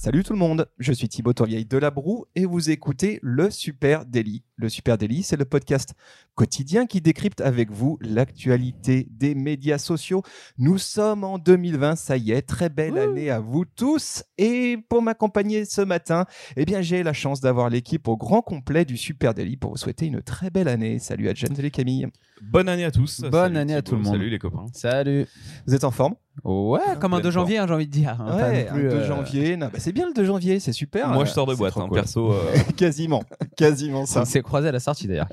Salut tout le monde, je suis Thibaut Tourvieille de La Broue et vous écoutez le Super Daily. Le Super Daily, c'est le podcast quotidien qui décrypte avec vous l'actualité des médias sociaux. Nous sommes en 2020, ça y est, très belle année à vous tous. Et pour m'accompagner ce matin, eh bien j'ai la chance d'avoir l'équipe au grand complet du Super Daily pour vous souhaiter une très belle année. Salut à Jen, salut Camille. Bonne année à tous. Bonne Salut année à tout le monde. Salut les copains. Salut. Vous êtes en forme? Ouais, comme un pleine 2 janvier, hein, j'ai envie de dire. hein, Ouais, plus, un 2 euh, janvier. Bah, c'est bien le 2 janvier, c'est super. Moi je sors de boîte, hein, cool. perso. euh, quasiment, quasiment ça. On s'est croisés à la sortie d'ailleurs.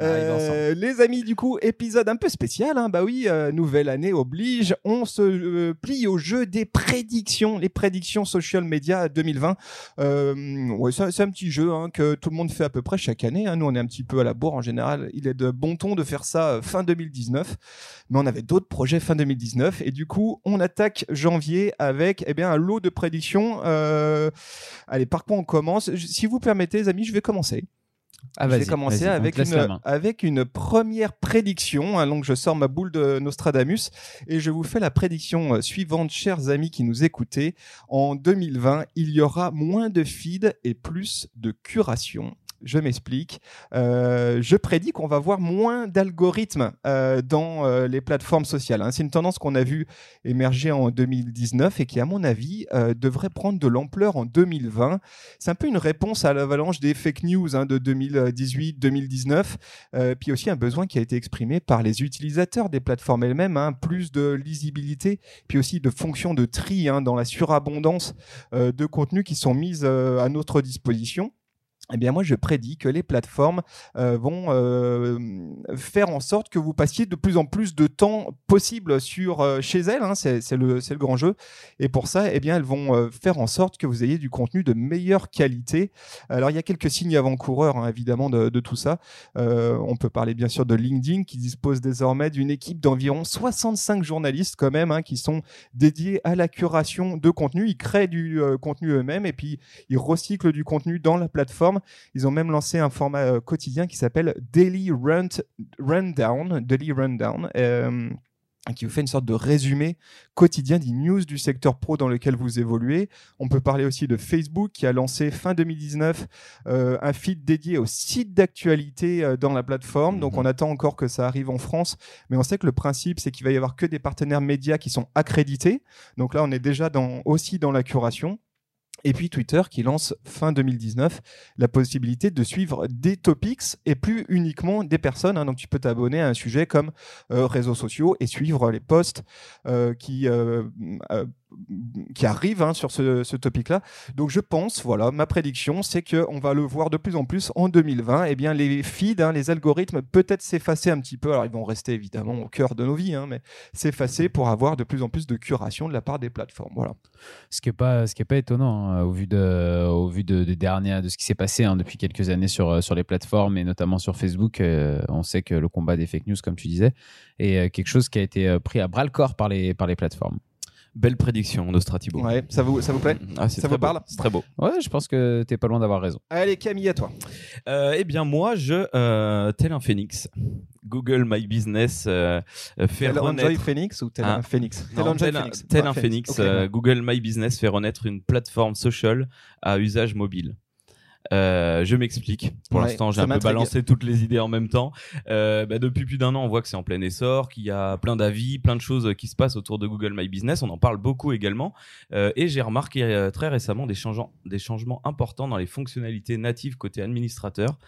Euh, les amis, du coup, épisode un peu spécial. hein. Bah oui, euh, nouvelle année oblige. On se euh, plie au jeu des prédictions, les prédictions social media 2020. Euh, ouais, c'est c'est un petit jeu hein, que tout le monde fait à peu près chaque année. hein. Nous, on est un petit peu à la bourre en général. Il est de bon ton de faire ça euh, fin 2019, mais on avait d'autres projets fin 2019 et du coup, on attaque janvier avec eh bien un lot de prédictions. Euh, Allez, par quoi on commence? Si vous permettez, les amis, je vais commencer. Ah, Je vais commencer une, avec une première prédiction. hein. donc, je sors ma boule de Nostradamus et je vous fais la prédiction euh, suivante, chers amis qui nous écoutez. En 2020, il y aura moins de feed et plus de curation. Je m'explique. Euh, je prédis qu'on va voir moins d'algorithmes euh, dans euh, les plateformes sociales. hein. C'est une tendance qu'on a vue émerger en 2019 et qui, à mon avis, devrait prendre de l'ampleur en 2020. C'est un peu une réponse à l'avalanche des fake news hein, de 2018-2019, euh, puis aussi un besoin qui a été exprimé par les utilisateurs des plateformes elles-mêmes, hein, plus de lisibilité, puis aussi de fonctions de tri dans la surabondance de contenus qui sont mises à notre disposition. Eh bien, moi, je prédis que les plateformes euh, vont euh, faire en sorte que vous passiez de plus en plus de temps possible euh, chez elles. hein, c'est le, grand jeu. Et pour ça, eh bien, elles vont faire en sorte que vous ayez du contenu de meilleure qualité. Alors, il y a quelques signes avant-coureurs, hein, évidemment, de, tout ça. On peut parler bien sûr de LinkedIn, qui dispose désormais d'une équipe d'environ 65 journalistes quand même, hein, qui sont dédiés à la curation de contenu. Ils créent du contenu eux-mêmes et puis ils recyclent du contenu dans la plateforme. Ils ont même lancé un format euh, quotidien qui s'appelle Daily Run Rundown, Daily Rundown. euh, qui vous fait une sorte de résumé quotidien des news du secteur pro dans lequel vous évoluez. On peut parler aussi de Facebook qui a lancé fin 2019 euh, un feed dédié aux sites d'actualité euh, dans la plateforme. Donc Mhm. on attend encore que ça arrive en France, mais on sait que le principe c'est qu'il va y avoir que des partenaires médias qui sont accrédités. Donc là on est déjà dans, aussi dans la curation. Et puis Twitter qui lance fin 2019 la possibilité de suivre des topics et plus uniquement des personnes. hein. Donc tu peux t'abonner à un sujet comme euh, réseaux sociaux et suivre les posts euh, qui, euh, qui arrivent hein, sur ce, topic-là. Donc je pense, voilà, ma prédiction, c'est qu'on va le voir de plus en plus en 2020. Eh bien, les feeds, hein, les algorithmes, peut-être s'effacer un petit peu. Alors ils vont rester évidemment au cœur de nos vies, hein, mais s'effacer pour avoir de plus en plus de curation de la part des plateformes. Voilà. Ce qui est pas, pas étonnant au vu de, au vu de, dernières, de ce qui s'est passé depuis quelques années sur sur les plateformes et notamment sur Facebook. euh, on sait que le combat des fake news, comme tu disais, est euh, quelque chose qui a été euh, pris à bras le corps par les par les plateformes. Belle prédiction, Nostratibo. Ouais, ça vous, ça vous plaît Ah, c'est Ça très vous beau. parle? C'est très beau. Ouais, je pense que t'es pas loin d'avoir raison. Allez, Camille, à toi. Euh, eh bien, moi, je, euh, tel un phénix, Google My Business euh, fait Tel renaître. Enjoy Phoenix ou tel Ah. un Phoenix? Non, Enjoy tel un, Phoenix. tel Ah, un phénix, Ok, euh. Google My Business fait renaître une plateforme social à usage mobile. Euh, je m'explique. Pour Ouais, l'instant, j'ai un peu balancé toutes les idées en même temps. Euh, bah, depuis plus d'un an, on voit que c'est en plein essor, qu'il y a plein d'avis, plein de choses qui se passent autour de Google My Business. On en parle beaucoup également. Euh, et j'ai remarqué euh, très récemment des, changements, des changements importants dans les fonctionnalités natives côté administrateur.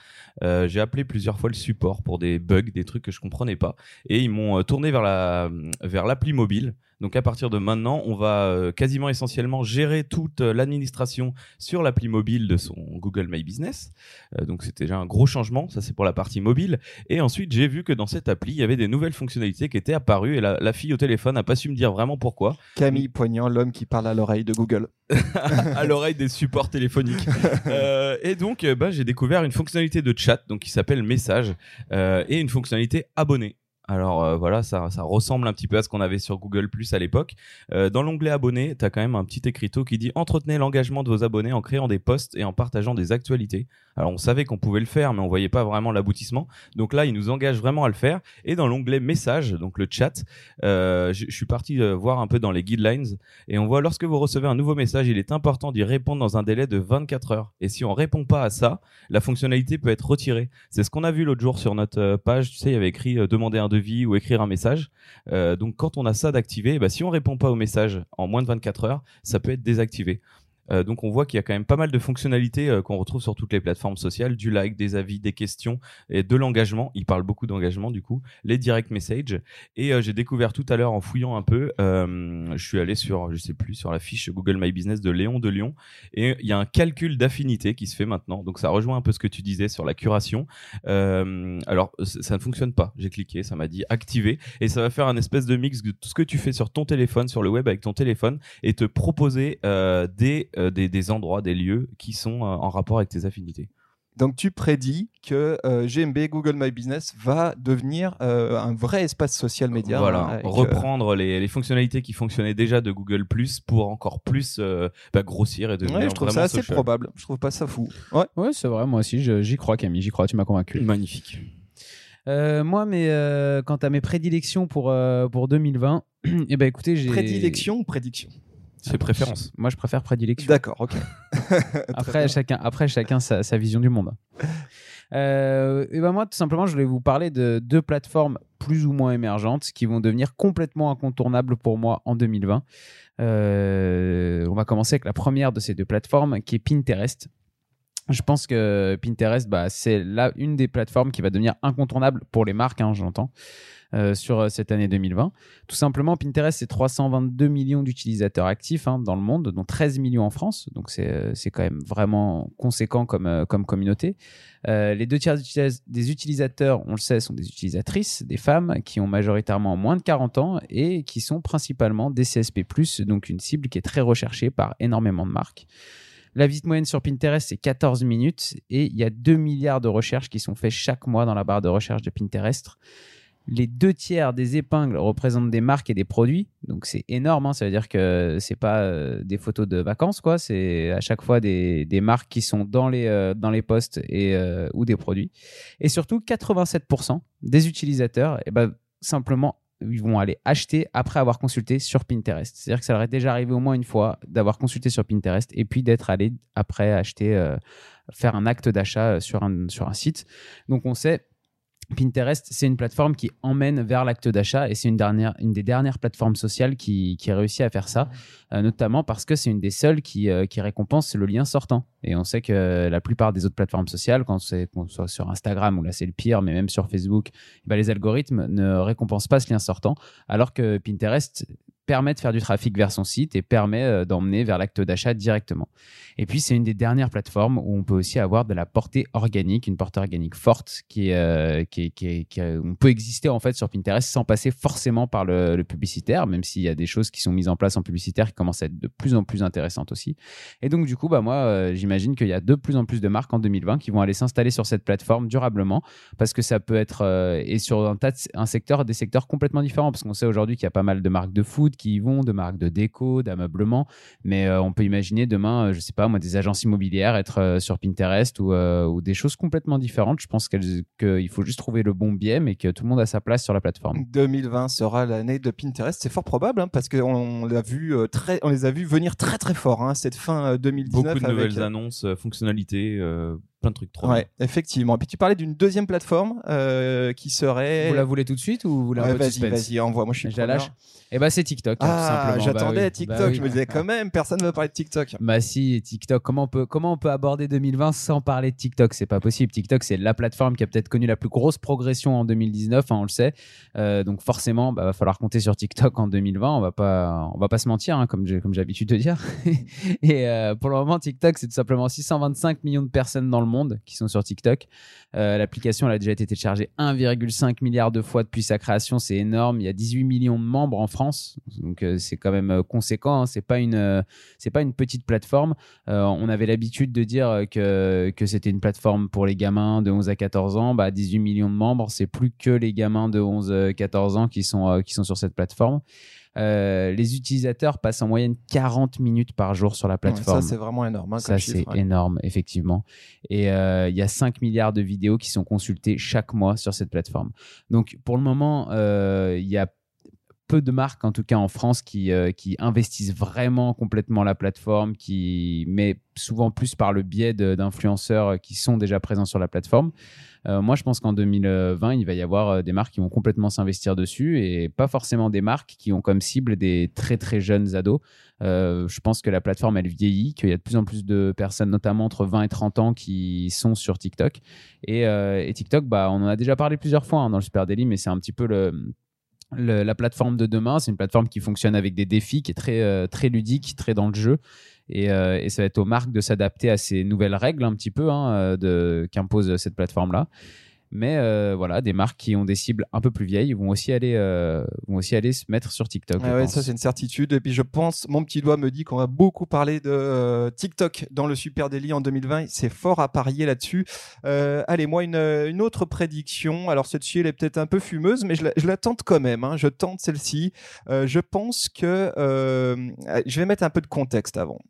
Euh, j'ai appelé plusieurs fois le support pour des bugs, des trucs que je comprenais pas. Et ils m'ont euh, tourné vers la vers l'appli mobile. Donc à partir de maintenant, on va euh, quasiment essentiellement gérer toute euh, l'administration sur l'appli mobile de son Google My Business. Euh, donc c'était déjà un gros changement, ça c'est pour la partie mobile. Et ensuite j'ai vu que dans cette appli, il y avait des nouvelles fonctionnalités qui étaient apparues et la, la fille au téléphone n'a pas su me dire vraiment pourquoi. Camille Poignant, l'homme qui parle à l'oreille de Google. à l'oreille des supports téléphoniques. Euh, et donc, bah, j'ai découvert une fonctionnalité de chat donc qui s'appelle Message euh, et une fonctionnalité abonné. Alors euh, voilà, ça, ça ressemble un petit peu à ce qu'on avait sur Google Plus à l'époque. Euh, dans l'onglet abonnés, tu as quand même un petit écriteau qui dit entretenez l'engagement de vos abonnés en créant des posts et en partageant des actualités. Alors on savait qu'on pouvait le faire, mais on voyait pas vraiment l'aboutissement. Donc là, il nous engage vraiment à le faire. Et dans l'onglet messages, donc le chat, euh, je suis parti voir un peu dans les guidelines et on voit lorsque vous recevez un nouveau message, il est important d'y répondre dans un délai de 24 heures. Et si on répond pas à ça, la fonctionnalité peut être retirée. C'est ce qu'on a vu l'autre jour sur notre page. Tu sais, il y avait écrit demander un ou écrire un message. Euh, donc quand on a ça d'activé, bah, si on répond pas au message en moins de 24 heures, ça peut être désactivé. Euh, donc on voit qu'il y a quand même pas mal de fonctionnalités euh, qu'on retrouve sur toutes les plateformes sociales, du like, des avis, des questions et de l'engagement. Il parle beaucoup d'engagement du coup, les direct messages. Et euh, j'ai découvert tout à l'heure en fouillant un peu, euh, je suis allé sur, je sais plus, sur la fiche Google My Business de Léon de Lyon et il y a un calcul d'affinité qui se fait maintenant. Donc ça rejoint un peu ce que tu disais sur la curation. Euh, alors ça ne fonctionne pas. J'ai cliqué, ça m'a dit activer et ça va faire un espèce de mix de tout ce que tu fais sur ton téléphone, sur le web avec ton téléphone et te proposer euh, des, euh, des, des endroits, des lieux qui sont euh, en rapport avec tes affinités. Donc tu prédis que euh, GMB, Google My Business, va devenir euh, un vrai espace social média. voilà, hein, euh, reprendre les, les fonctionnalités qui fonctionnaient déjà de Google Plus pour encore plus euh, bah, grossir et devenir ouais, je trouve ça assez social. probable. Je trouve pas ça fou. Ouais. Ouais, c'est vrai, moi aussi, j'y crois, Camille, j'y crois, tu m'as convaincu. Magnifique. Euh, moi, mais euh, quant à mes prédilections pour, euh, pour 2020, eh ben écoutez, j'ai. Prédilection ou prédiction? C'est préférence. Moi, je préfère prédilection. D'accord, ok. Après, chacun, après, chacun sa, sa vision du monde. Euh, et ben moi, tout simplement, je voulais vous parler de deux plateformes plus ou moins émergentes qui vont devenir complètement incontournables pour moi en 2020. Euh, on va commencer avec la première de ces deux plateformes qui est Pinterest. Je pense que Pinterest, bah, c'est là une des plateformes qui va devenir incontournable pour les marques, hein, j'entends, euh, sur euh, cette année 2020. Tout simplement, Pinterest, c'est 322 millions d'utilisateurs actifs hein, dans le monde, dont 13 millions en France. Donc, c'est euh, c'est quand même vraiment conséquent comme, comme communauté. Les deux tiers des utilisateurs, on le sait, sont des utilisatrices, des femmes qui ont majoritairement moins de 40 ans et qui sont principalement des CSP+, donc une cible qui est très recherchée par énormément de marques. La visite moyenne sur Pinterest, c'est 14 minutes et il y a 2 milliards de recherches qui sont faites chaque mois dans la barre de recherche de Pinterest. Les deux tiers des épingles représentent des marques et des produits, donc c'est énorme. hein. Ça veut dire que c'est pas euh, des photos de vacances, quoi. C'est à chaque fois des, des marques qui sont dans les euh, dans les euh, ou des produits. Et surtout, 87% des utilisateurs, eh ben, simplement, ils vont aller acheter après avoir consulté sur Pinterest. C'est-à-dire que ça leur est déjà arrivé au moins une fois d'avoir consulté sur Pinterest et puis d'être allé après acheter, euh, faire un acte d'achat sur un, sur un site. Donc on sait, Pinterest, c'est une plateforme qui emmène vers l'acte d'achat et c'est une, dernière, une des dernières plateformes sociales qui, qui réussit à faire ça, euh, notamment parce que c'est une des seules qui, euh, qui récompense le lien sortant. Et on sait que la plupart des autres plateformes sociales, quand c'est qu'on soit sur Instagram, où là c'est le pire, mais même sur Facebook, eh ben, les algorithmes ne récompensent pas ce lien sortant, alors que Pinterest permet de faire du trafic vers son site et permet euh, d'emmener vers l'acte d'achat directement. Et puis, c'est une des dernières plateformes où on peut aussi avoir de la portée organique, une portée organique forte qui, euh, qui, qui, peut exister en fait sur Pinterest sans passer forcément par le, publicitaire, même s'il y a des choses qui sont mises en place en publicitaire qui commencent à être de plus en plus intéressantes aussi. Et donc, du coup, bah, moi, euh, j'imagine qu'il y a de plus en plus de marques en 2020 qui vont aller s'installer sur cette plateforme durablement parce que ça peut être, et sur un tas de, un secteur, des secteurs complètement différents, parce qu'on sait aujourd'hui qu'il y a pas mal de marques de food qui y vont, de marques de déco, d'ameublement, mais euh, on peut imaginer demain, euh, je sais pas moi, des agences immobilières être euh, sur Pinterest ou, euh, ou des choses complètement différentes. Je pense qu'il faut juste trouver le bon biais, mais que tout le monde a sa place sur la plateforme. 2020 sera l'année de Pinterest. C'est fort probable hein, parce qu'on l'a vu euh, très, on les a vus venir très très fort hein, cette fin euh, 2019. Beaucoup de avec, nouvelles annonces, euh, fonctionnalités, euh, plein de trucs trop Ouais, effectivement. Et puis tu parlais d'une deuxième plateforme euh, qui serait. Vous la voulez tout de suite ou vous un Ouais, vas-y, vas-y, envoie. Moi, je suis Je la lâche Eh ben c'est TikTok, hein, Ah, j'attendais Bah oui. TikTok. Bah oui. Je me disais quand même, personne ne va parler de TikTok. Bah si, TikTok, comment on peut, comment on peut aborder 2020 sans parler de TikTok? C'est pas possible. TikTok, c'est la plateforme qui a peut-être connu la plus grosse progression en 2019, hein, on le sait. Euh, donc forcément, bah, va falloir compter sur TikTok en 2020. On va pas, on va pas se mentir, hein, comme j'ai comme j'ai l'habitude de dire. Et euh, pour le moment, TikTok, c'est tout simplement 625 millions de personnes dans le monde qui sont sur TikTok. Euh, l'application a déjà été téléchargée 1,5 milliard de fois depuis sa création, c'est énorme. Il y a 18 millions de membres en France, donc euh, c'est quand même conséquent. Hein. C'est pas une c'est pas une petite plateforme. on avait l'habitude de dire que que c'était une plateforme pour les gamins de 11 à 14 ans. Bah 18 millions de membres, c'est plus que les gamins de 11 14 ans qui sont qui sont sur cette plateforme. Euh, les utilisateurs passent en moyenne 40 minutes par jour sur la plateforme. ça, c'est vraiment énorme. Hein, ça, c'est énorme, effectivement. Et euh, il y a 5 milliards de vidéos qui sont consultées chaque mois sur cette plateforme. Donc, pour le moment, euh, il y a peu de marques, en tout cas en France, qui, qui investissent vraiment complètement la plateforme, qui met souvent plus par le biais d'influenceurs qui sont déjà présents sur la plateforme. Euh, moi, je pense qu'en 2020, il va y avoir euh, des marques qui vont complètement s'investir dessus et pas forcément des marques qui ont comme cible des très très jeunes ados. Euh, je pense que la plateforme, elle vieillit, qu'il y a de plus en plus de personnes, notamment entre 20 et 30 ans, qui sont sur TikTok. Et, TikTok, bah, on en a déjà parlé plusieurs fois hein, dans le Super Daily, mais c'est un petit peu le, la plateforme de demain. C'est une plateforme qui fonctionne avec des défis, qui est très, très ludique, très dans le jeu. Euh, et, ça va être aux marques de s'adapter à ces nouvelles règles un petit peu hein, qu'impose cette plateforme-là. Mais euh, voilà, des marques qui ont des cibles un peu plus vieilles vont aussi aller, euh, vont aussi aller se mettre sur TikTok. Ah ça c'est une certitude. Et puis je pense, mon petit doigt me dit qu'on va beaucoup parler de euh, TikTok dans le Super Daily en 2020. C'est fort à parier là-dessus. allez, moi une, une, autre prédiction. Alors cette-ci elle est peut-être un peu fumeuse, mais je la, je la tente quand même. Hein. Je tente celle-ci. je pense que je vais mettre un peu de contexte avant.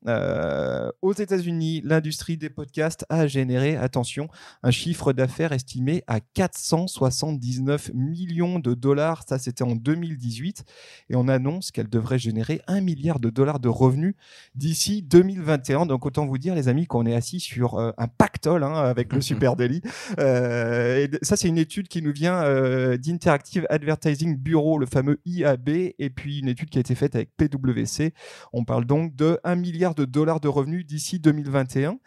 aux États-Unis, l'industrie des podcasts a généré, attention, un chiffre d'affaires estimé à 479 millions de dollars. Ça, c'était en 2018. Et on annonce qu'elle devrait générer un milliard de dollars de revenus d'ici 2021. Donc, autant vous dire, les amis, qu'on est assis sur euh, un pactole hein, avec le Super Daily. Euh, et ça, c'est une étude qui nous vient euh, d'Interactive Advertising Bureau, le fameux IAB, et puis une étude qui a été faite avec PwC. On parle donc de 1 milliard de dollars de revenus d'ici 2021.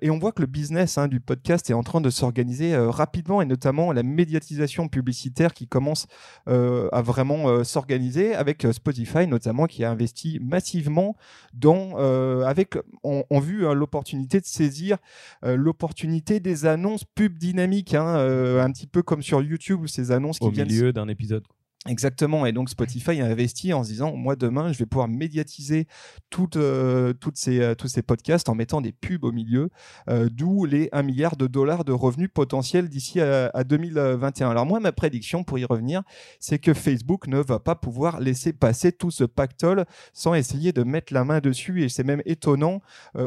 et on voit que le business hein, du podcast est en train de s'organiser rapidement et notamment la médiatisation publicitaire qui commence euh, à vraiment euh, s'organiser avec euh, Spotify notamment qui a investi massivement dans avec on, on vu hein, l'opportunité de saisir l'opportunité des annonces pub dynamiques hein, un petit peu comme sur YouTube ou ces annonces qui au viennent milieu d'un épisode Exactement. Et donc Spotify a investi en se disant, moi demain, je vais pouvoir médiatiser toutes, euh, toutes ces, euh, tous ces podcasts en mettant des pubs au milieu, euh, d'où les 1 milliard de dollars de revenus potentiels d'ici à, 2021. Alors moi, ma prédiction, pour y revenir, c'est que Facebook ne va pas pouvoir laisser passer tout ce pactole sans essayer de mettre la main dessus. Et c'est même étonnant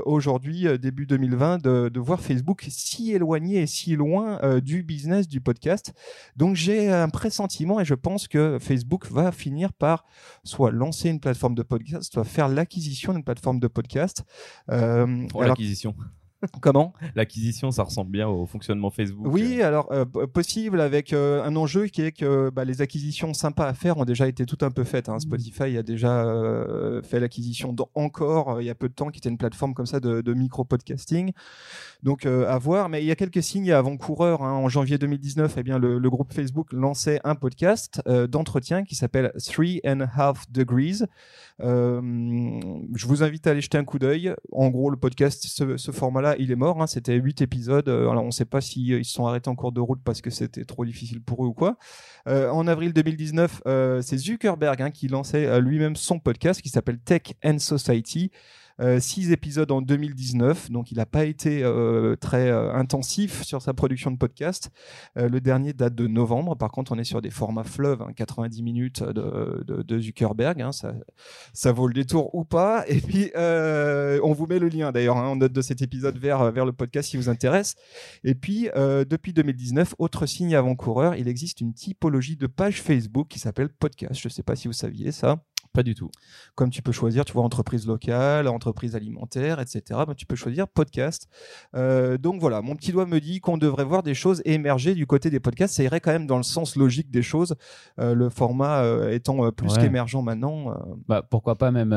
aujourd'hui, début 2020, de, de, voir Facebook si éloigné et si loin du business du podcast. Donc j'ai un pressentiment et je pense que Facebook va finir par soit lancer une plateforme de podcast, soit faire l'acquisition d'une plateforme de podcast. Euh, Pour l'acquisition. Comment? L'acquisition, ça ressemble bien au fonctionnement Facebook. Oui, alors euh, possible avec euh, un enjeu qui est que bah, les acquisitions sympas à faire ont déjà été tout un peu faites. Hein. Mmh. Spotify a déjà euh, fait l'acquisition encore il y a peu de temps, qui était une plateforme comme ça de, micro-podcasting. Donc à voir, mais il y a quelques signes avant-coureurs. Hein. En janvier 2019, eh bien, le, le, groupe Facebook lançait un podcast d'entretien qui s'appelle Three and a Half Degrees. je vous invite à aller jeter un coup d'œil. En gros, le podcast, ce, ce format-là, il est mort. Hein. C'était huit épisodes. Euh, alors, on ne sait pas s'ils euh, se sont arrêtés en cours de route parce que c'était trop difficile pour eux ou quoi. Euh, en avril 2019, c'est Zuckerberg hein, qui lançait lui-même son podcast qui s'appelle Tech and Society. Euh, six épisodes en 2019, donc il n'a pas été euh, très euh, intensif sur sa production de podcast. le dernier date de novembre, par contre on est sur des formats fleuves, 90 hein, minutes de, Zuckerberg, hein, ça, ça, vaut le détour ou pas. Et puis on vous met le lien d'ailleurs hein, en note de cet épisode vers, vers le podcast si vous intéresse. Et puis depuis 2019, autre signe avant-coureur, il existe une typologie de page Facebook qui s'appelle podcast. Je ne sais pas si vous saviez ça. Pas du tout. Comme tu peux choisir, tu vois, entreprise locale, entreprise alimentaire, etc. Ben, tu peux choisir podcast. Euh, donc voilà, mon petit doigt me dit qu'on devrait voir des choses émerger du côté des podcasts. Ça irait quand même dans le sens logique des choses, euh, le format euh, étant plus qu'émergent maintenant. Bah, pourquoi pas même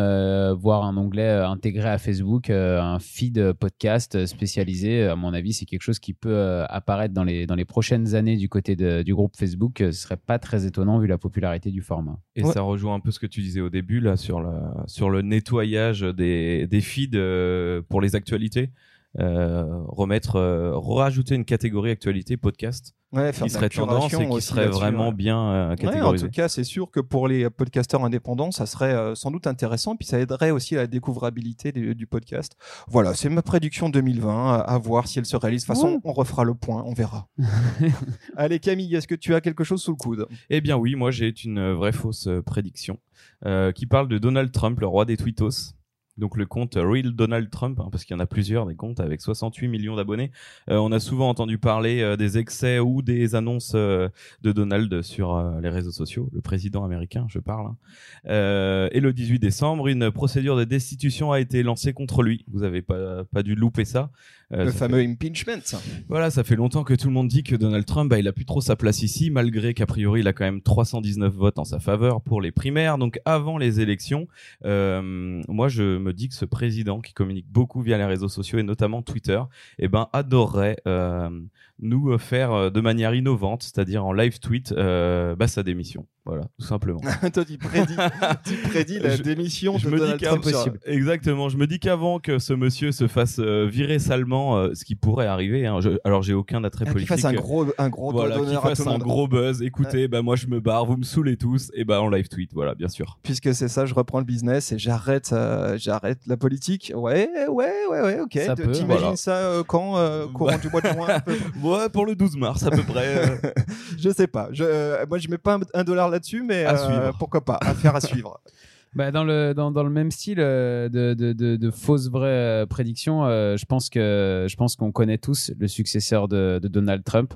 voir un onglet intégré à Facebook, un feed podcast spécialisé. À mon avis, c'est quelque chose qui peut apparaître dans les, dans les prochaines années du côté du groupe Facebook. Ce serait pas très étonnant vu la popularité du format. Et ça rejoint un peu ce que tu disais au début là sur, sur le nettoyage des, des feeds euh, pour les actualités. Remettre, rajouter une catégorie actualité podcast Ouais, faire qui serait tendance et qui serait vraiment ouais. bien euh, Ouais, en tout cas, c'est sûr que pour les podcasteurs indépendants, ça serait euh, sans doute intéressant, puis ça aiderait aussi à la découvrabilité du, du podcast. Voilà, c'est ma prédiction 2020, à, voir si elle se réalise. De toute façon, Ouais. on refera le point, on verra. Allez Camille, est-ce que tu as quelque chose sous le coude? Eh bien oui, moi j'ai une euh, vraie fausse euh, prédiction euh, qui parle de Donald Trump, le roi des tweetos. Donc le compte Real Donald Trump, hein, parce qu'il y en a plusieurs des comptes avec 68 millions d'abonnés. Euh, on a souvent entendu parler euh, des excès ou des annonces euh, de Donald sur les réseaux sociaux, le président américain, je parle. hein. Et le 18 décembre, une procédure de destitution a été lancée contre lui. Vous avez pas pas dû louper ça. Euh, Le fameux impeachment. voilà, ça fait longtemps que tout le monde dit que Donald Trump, bah, il a plus trop sa place ici, malgré qu'a priori il a quand même 319 votes en sa faveur pour les primaires. Donc avant les élections, euh, moi je me dis que ce président qui communique beaucoup via les réseaux sociaux et notamment Twitter, eh ben adorerait euh, nous faire euh, de manière innovante, c'est-à-dire en live tweet, euh, bah, sa démission. Voilà, tout simplement. Toi, tu prédis, tu prédis la Je- démission Je de me dis Donald Trump. sur- exactement. Je me dis qu'avant que ce monsieur se fasse euh, virer salement, euh, ce qui pourrait arriver. hein, je- alors j'ai aucun attrait Ah, qu'il politique. fasse un gros, un gros voilà, qu'il à fasse tout un monde. gros buzz. Écoutez, bah moi je me barre, vous me saoulez tous, et bah en live tweet, voilà, bien sûr. Puisque c'est ça, je reprends le business et j'arrête, euh, j'arrête la politique. Ouais, ouais, ouais, ouais, ok. Ça Tu- peut, T'imagines voilà. ça euh, quand euh, Courant du mois de juin pour le 12 mars à peu près. euh. Je sais pas. Je, euh, moi, je mets pas un, un dollar là-dessus, mais À euh, pourquoi pas. Affaire à suivre. Bah, dans, le, dans, dans le même style de, de, de, de fausses vraies prédictions, euh, je pense que je pense qu'on connaît tous le successeur de, de Donald Trump.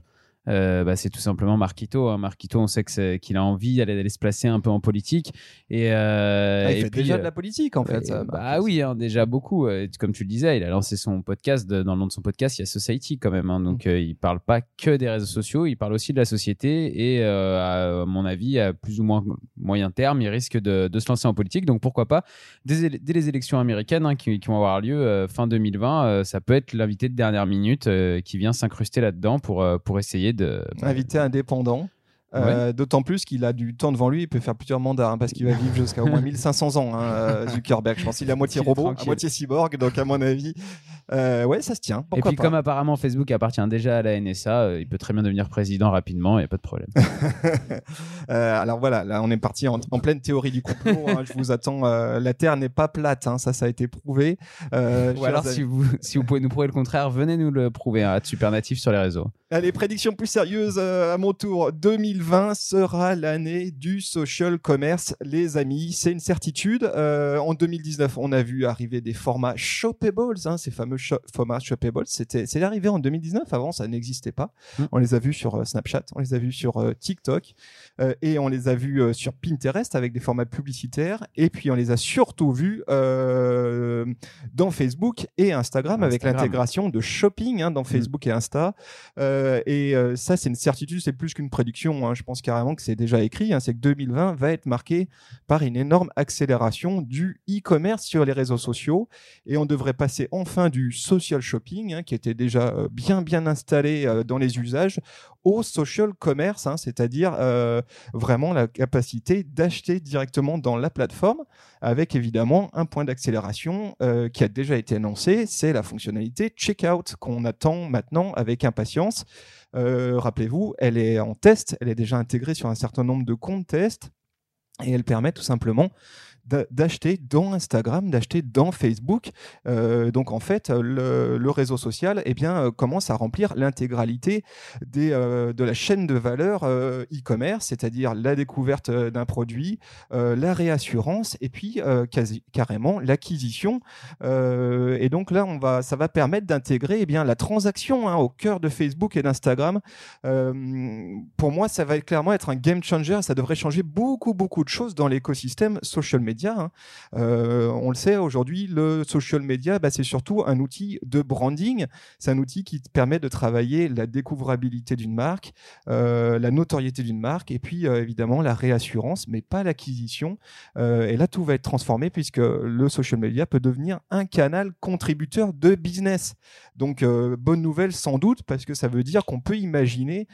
Euh, bah, c'est tout simplement Marquito. Hein. Marquito, on sait qu'il a envie d'aller se placer un peu en politique. Et, euh, Ah, il et fait puis, déjà euh, de la politique, en fait. Ouais, ça, bah oui, hein, déjà beaucoup. Euh, Comme tu le disais, il a lancé son podcast. de- dans le nom de son podcast, il y a Society quand même. hein. donc, Mm. euh, il parle pas que des réseaux sociaux, il parle aussi de la société. Et euh, à mon avis, à plus ou moins moyen terme, il risque de, de se lancer en politique. Donc, pourquoi pas dès, dès les élections américaines qui, qui vont avoir lieu euh, fin 2020, euh, ça peut être l'invité de dernière minute euh, qui vient s'incruster là-dedans pour, euh, pour essayer de. Invité indépendant. Euh, D'autant plus qu'il a du temps devant lui, il peut faire plusieurs mandats hein, parce qu'il va vivre jusqu'à au moins 1500 ans, hein, euh, Zuckerberg. Je pense qu'il est à moitié Il robot, à moitié cyborg, donc à mon avis, euh, ouais, ça se tient. Et puis, pas. comme apparemment Facebook appartient déjà à la NSA, euh, il peut très bien devenir président rapidement, il n'y a pas de problème. Alors voilà, là on est parti en, en pleine théorie du complot. hein, je vous attends. la Terre n'est pas plate, hein, ça, ça a été prouvé. Ou alors, si vous, si vous pouvez nous prouver le contraire, venez nous le prouver à Supernatif sur les réseaux. Allez, prédiction plus sérieuse à mon tour. 2020 sera l'année du social commerce, les amis. C'est une certitude. Euh, en 2019, on a vu arriver des formats shoppables, hein, ces fameux formats shoppables. C'était, c'est arrivé en 2019. Avant, ça n'existait pas. Mm. On les a vus sur euh, Snapchat, on les a vus sur euh, TikTok euh, et on les a vus sur Pinterest avec des formats publicitaires. Et puis, on les a surtout vus euh, dans Facebook et Instagram, avec l'intégration de shopping hein, dans Facebook et Insta. Et ça, c'est une certitude, c'est plus qu'une prédiction. Hein. Je pense carrément que c'est déjà écrit. hein. C'est que 2020 va être marqué par une énorme accélération du e-commerce sur les réseaux sociaux. Et on devrait passer enfin du social shopping, hein, qui était déjà euh, bien bien installé euh, dans les usages, au social commerce, hein, c'est-à-dire euh, vraiment la capacité d'acheter directement dans la plateforme, avec évidemment un point d'accélération euh, qui a déjà été annoncé, c'est la fonctionnalité checkout qu'on attend maintenant avec impatience. Euh, Rappelez-vous, elle est en test, elle est déjà intégrée sur un certain nombre de comptes test et elle permet tout simplement d'acheter dans Instagram, d'acheter dans Facebook. Euh, donc en fait, le, réseau social eh bien, euh, commence à remplir l'intégralité euh, de la chaîne de valeur e-commerce, c'est-à-dire la découverte d'un produit, la réassurance et puis quasi, carrément l'acquisition. Et donc là, on va, ça va permettre d'intégrer eh bien, la transaction hein, au cœur de Facebook et d'Instagram. Pour moi, ça va clairement être un game changer. Ça devrait changer beaucoup, beaucoup de choses dans l'écosystème social media. Hein. Euh, on le sait, aujourd'hui, le social media, bah, c'est surtout un outil de branding. C'est un outil qui permet de travailler la découvrabilité d'une marque, euh, la notoriété d'une marque, et puis euh, évidemment la réassurance, mais pas l'acquisition. Et là, tout va être transformé puisque le social media peut devenir un canal contributeur de business. Donc, bonne nouvelle sans doute, parce que ça veut dire qu'on peut imaginer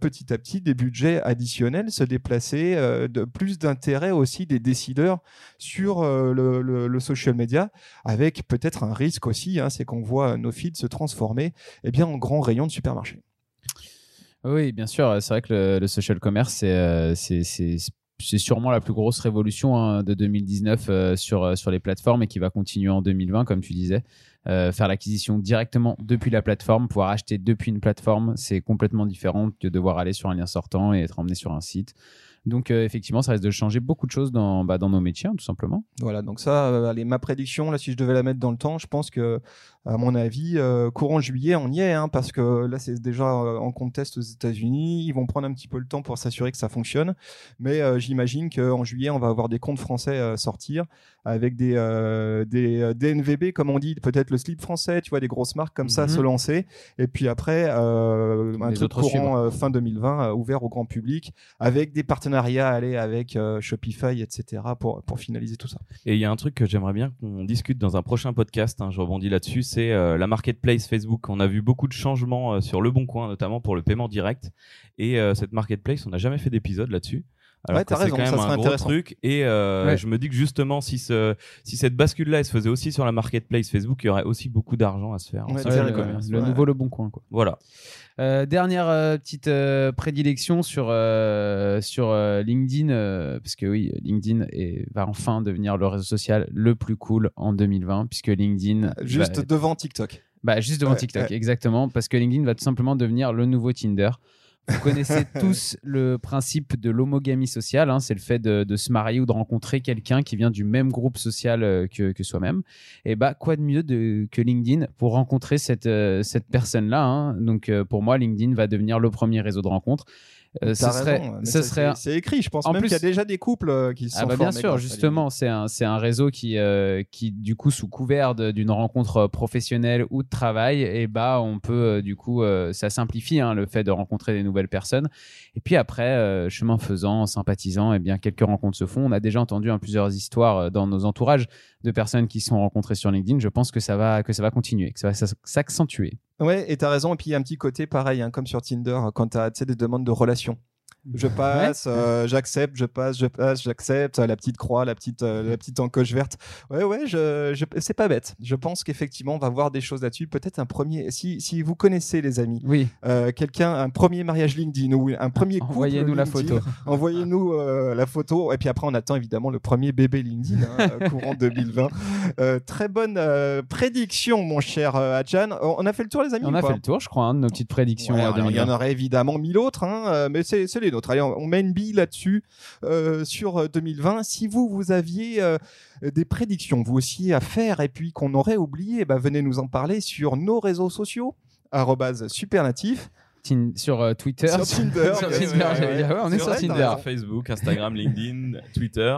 petit à petit des budgets additionnels se déplacer, de plus d'intérêt aussi des décideurs sur euh, le, social media, avec peut-être un risque aussi, hein, c'est qu'on voit nos feeds se transformer eh bien, en grands rayons de supermarché. Oui, bien sûr. C'est vrai que le, social commerce, c'est, euh, sûrement la plus grosse révolution hein, de 2019 euh, sur, euh, sur les plateformes et qui va continuer en 2020, comme tu disais. Faire l'acquisition directement depuis la plateforme, pouvoir acheter depuis une plateforme, c'est complètement différent que devoir aller sur un lien sortant et être emmené sur un site. Donc, euh, effectivement, ça risque de changer beaucoup de choses dans, bah, dans nos métiers, hein, tout simplement. Voilà, donc ça, euh, allez, ma prédiction, là, si je devais la mettre dans le temps, je pense que, à mon avis, euh, courant juillet, on y est, hein, parce que là, c'est déjà euh, en contest aux États-Unis. Ils vont prendre un petit peu le temps pour s'assurer que ça fonctionne. Mais j'imagine qu'en juillet, on va avoir des comptes français sortir avec des, des DNVB, comme on dit, peut-être le slip français, tu vois, des grosses marques comme ça Mhm. se lancer. Et puis après, un Les truc courant fin 2020, euh, ouvert au grand public, avec des partenariats, aller avec euh, Shopify, etc., pour, pour finaliser tout ça. Et il y a un truc que j'aimerais bien qu'on discute dans un prochain podcast, hein, je rebondis là-dessus, c'est euh, la marketplace Facebook. On a vu beaucoup de changements euh, sur Le Bon Coin, notamment pour le paiement direct. Et cette marketplace, on n'a jamais fait d'épisode là-dessus. Alors Ouais, que t'as c'est quand ça même serait un gros intéressant. truc. Et euh, Ouais. je me dis que justement, si, ce, si cette bascule-là, elle se faisait aussi sur la marketplace Facebook, il y aurait aussi beaucoup d'argent à se faire. en Ouais, le, commerce. nouveau Le Bon Coin, quoi. Voilà. Euh, dernière euh, petite euh, prédilection sur euh, sur euh, LinkedIn euh, parce que oui LinkedIn est, va enfin devenir le réseau social le plus cool en 2020 puisque LinkedIn Juste va- devant TikTok. bah, juste devant Ouais, TikTok ouais. exactement parce que LinkedIn va tout simplement devenir le nouveau Tinder vous connaissez tous le principe de l'homogamie sociale, hein, c'est le fait de, de se marier ou de rencontrer quelqu'un qui vient du même groupe social euh, que, que soi-même. Et bah quoi de mieux de, que LinkedIn pour rencontrer cette, euh, cette personne-là. hein. Donc euh, pour moi, LinkedIn va devenir le premier réseau de rencontres. Euh, ce serait, ce serait c'est- écrit. Je pense En même plus- qu'il y a déjà des couples euh, qui se sont ah bah bien sûr, justement, c'est un, c'est un réseau qui, euh, qui, du coup, sous couvert d'une rencontre professionnelle ou de travail, et bah, on peut, du coup, euh, ça simplifie hein, le fait de rencontrer des nouvelles personnes. Et puis après, chemin faisant, sympathisant, et bien, quelques rencontres se font. On a déjà entendu hein, plusieurs histoires dans nos entourages de personnes qui sont rencontrées sur LinkedIn. Je pense que ça va, que ça va continuer, que ça va s'accentuer. Ouais, et t'as raison. Et puis il y a un petit côté pareil, hein, comme sur Tinder, quand t'as des demandes de relations. Je passe, euh, j'accepte, je passe, je passe, j'accepte. La petite croix, la petite, euh, la petite encoche verte. Ouais, ouais, je, je- c'est pas bête. Je pense qu'effectivement, on va voir des choses là-dessus. Peut-être un premier. Si, si vous connaissez les amis, Oui, euh, quelqu'un, un premier mariage LinkedIn ou un premier couple envoyez-nous la photo. Envoyez-nous euh, la photo. Et puis après, on attend évidemment le premier bébé LinkedIn, hein, euh, courant 2020. Euh, très bonne euh, prédiction, mon cher euh, Adjan. On a fait le tour, les amis On a fait le tour, je crois, hein, de nos petites prédictions. Ouais, euh, alors, il y en 2020. aurait évidemment mille autres, hein, euh, mais c'est c'est les nôtres. Allez, on, met une bille là-dessus euh, sur euh, 2020. Si vous, vous aviez euh, des prédictions, vous aussi, à faire, et puis qu'on aurait oublié, bah, venez nous en parler sur nos réseaux sociaux arrobase supernatif Tin- sur euh, Twitter, Sur Tinder, sur ouais, Tinder, ouais, j'allais ouais. dire, ouais, on est sur Tinder. Facebook, Instagram, LinkedIn, Twitter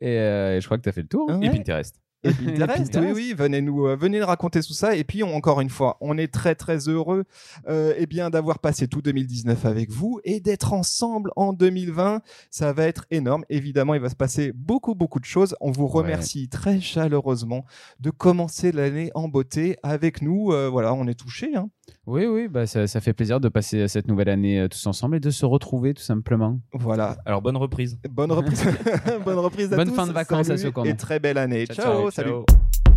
Et, euh, et je crois que tu as fait le tour. Hein et Ouais. Pinterest. Et Pinterest, Pinterest. oui, oui, venez nous, euh, venez nous raconter tout ça. Et puis, on- encore une fois, on est très, très heureux, euh, eh bien, d'avoir passé tout 2019 avec vous et d'être ensemble en 2020. Ça va être énorme. Évidemment, il va se passer beaucoup, beaucoup de choses. On vous remercie très chaleureusement de commencer l'année en beauté avec nous. Euh, voilà, on est touchés. Hein. Oui, oui, bah, ça, ça fait plaisir de passer cette nouvelle année euh, tous ensemble et de se retrouver tout simplement. Voilà. Alors, bonne reprise. Bonne reprise. Bonne reprise à Bonne tous. fin de vacances à ceux qui en et très belle année. Ciao, ciao ciao. salut. Ciao.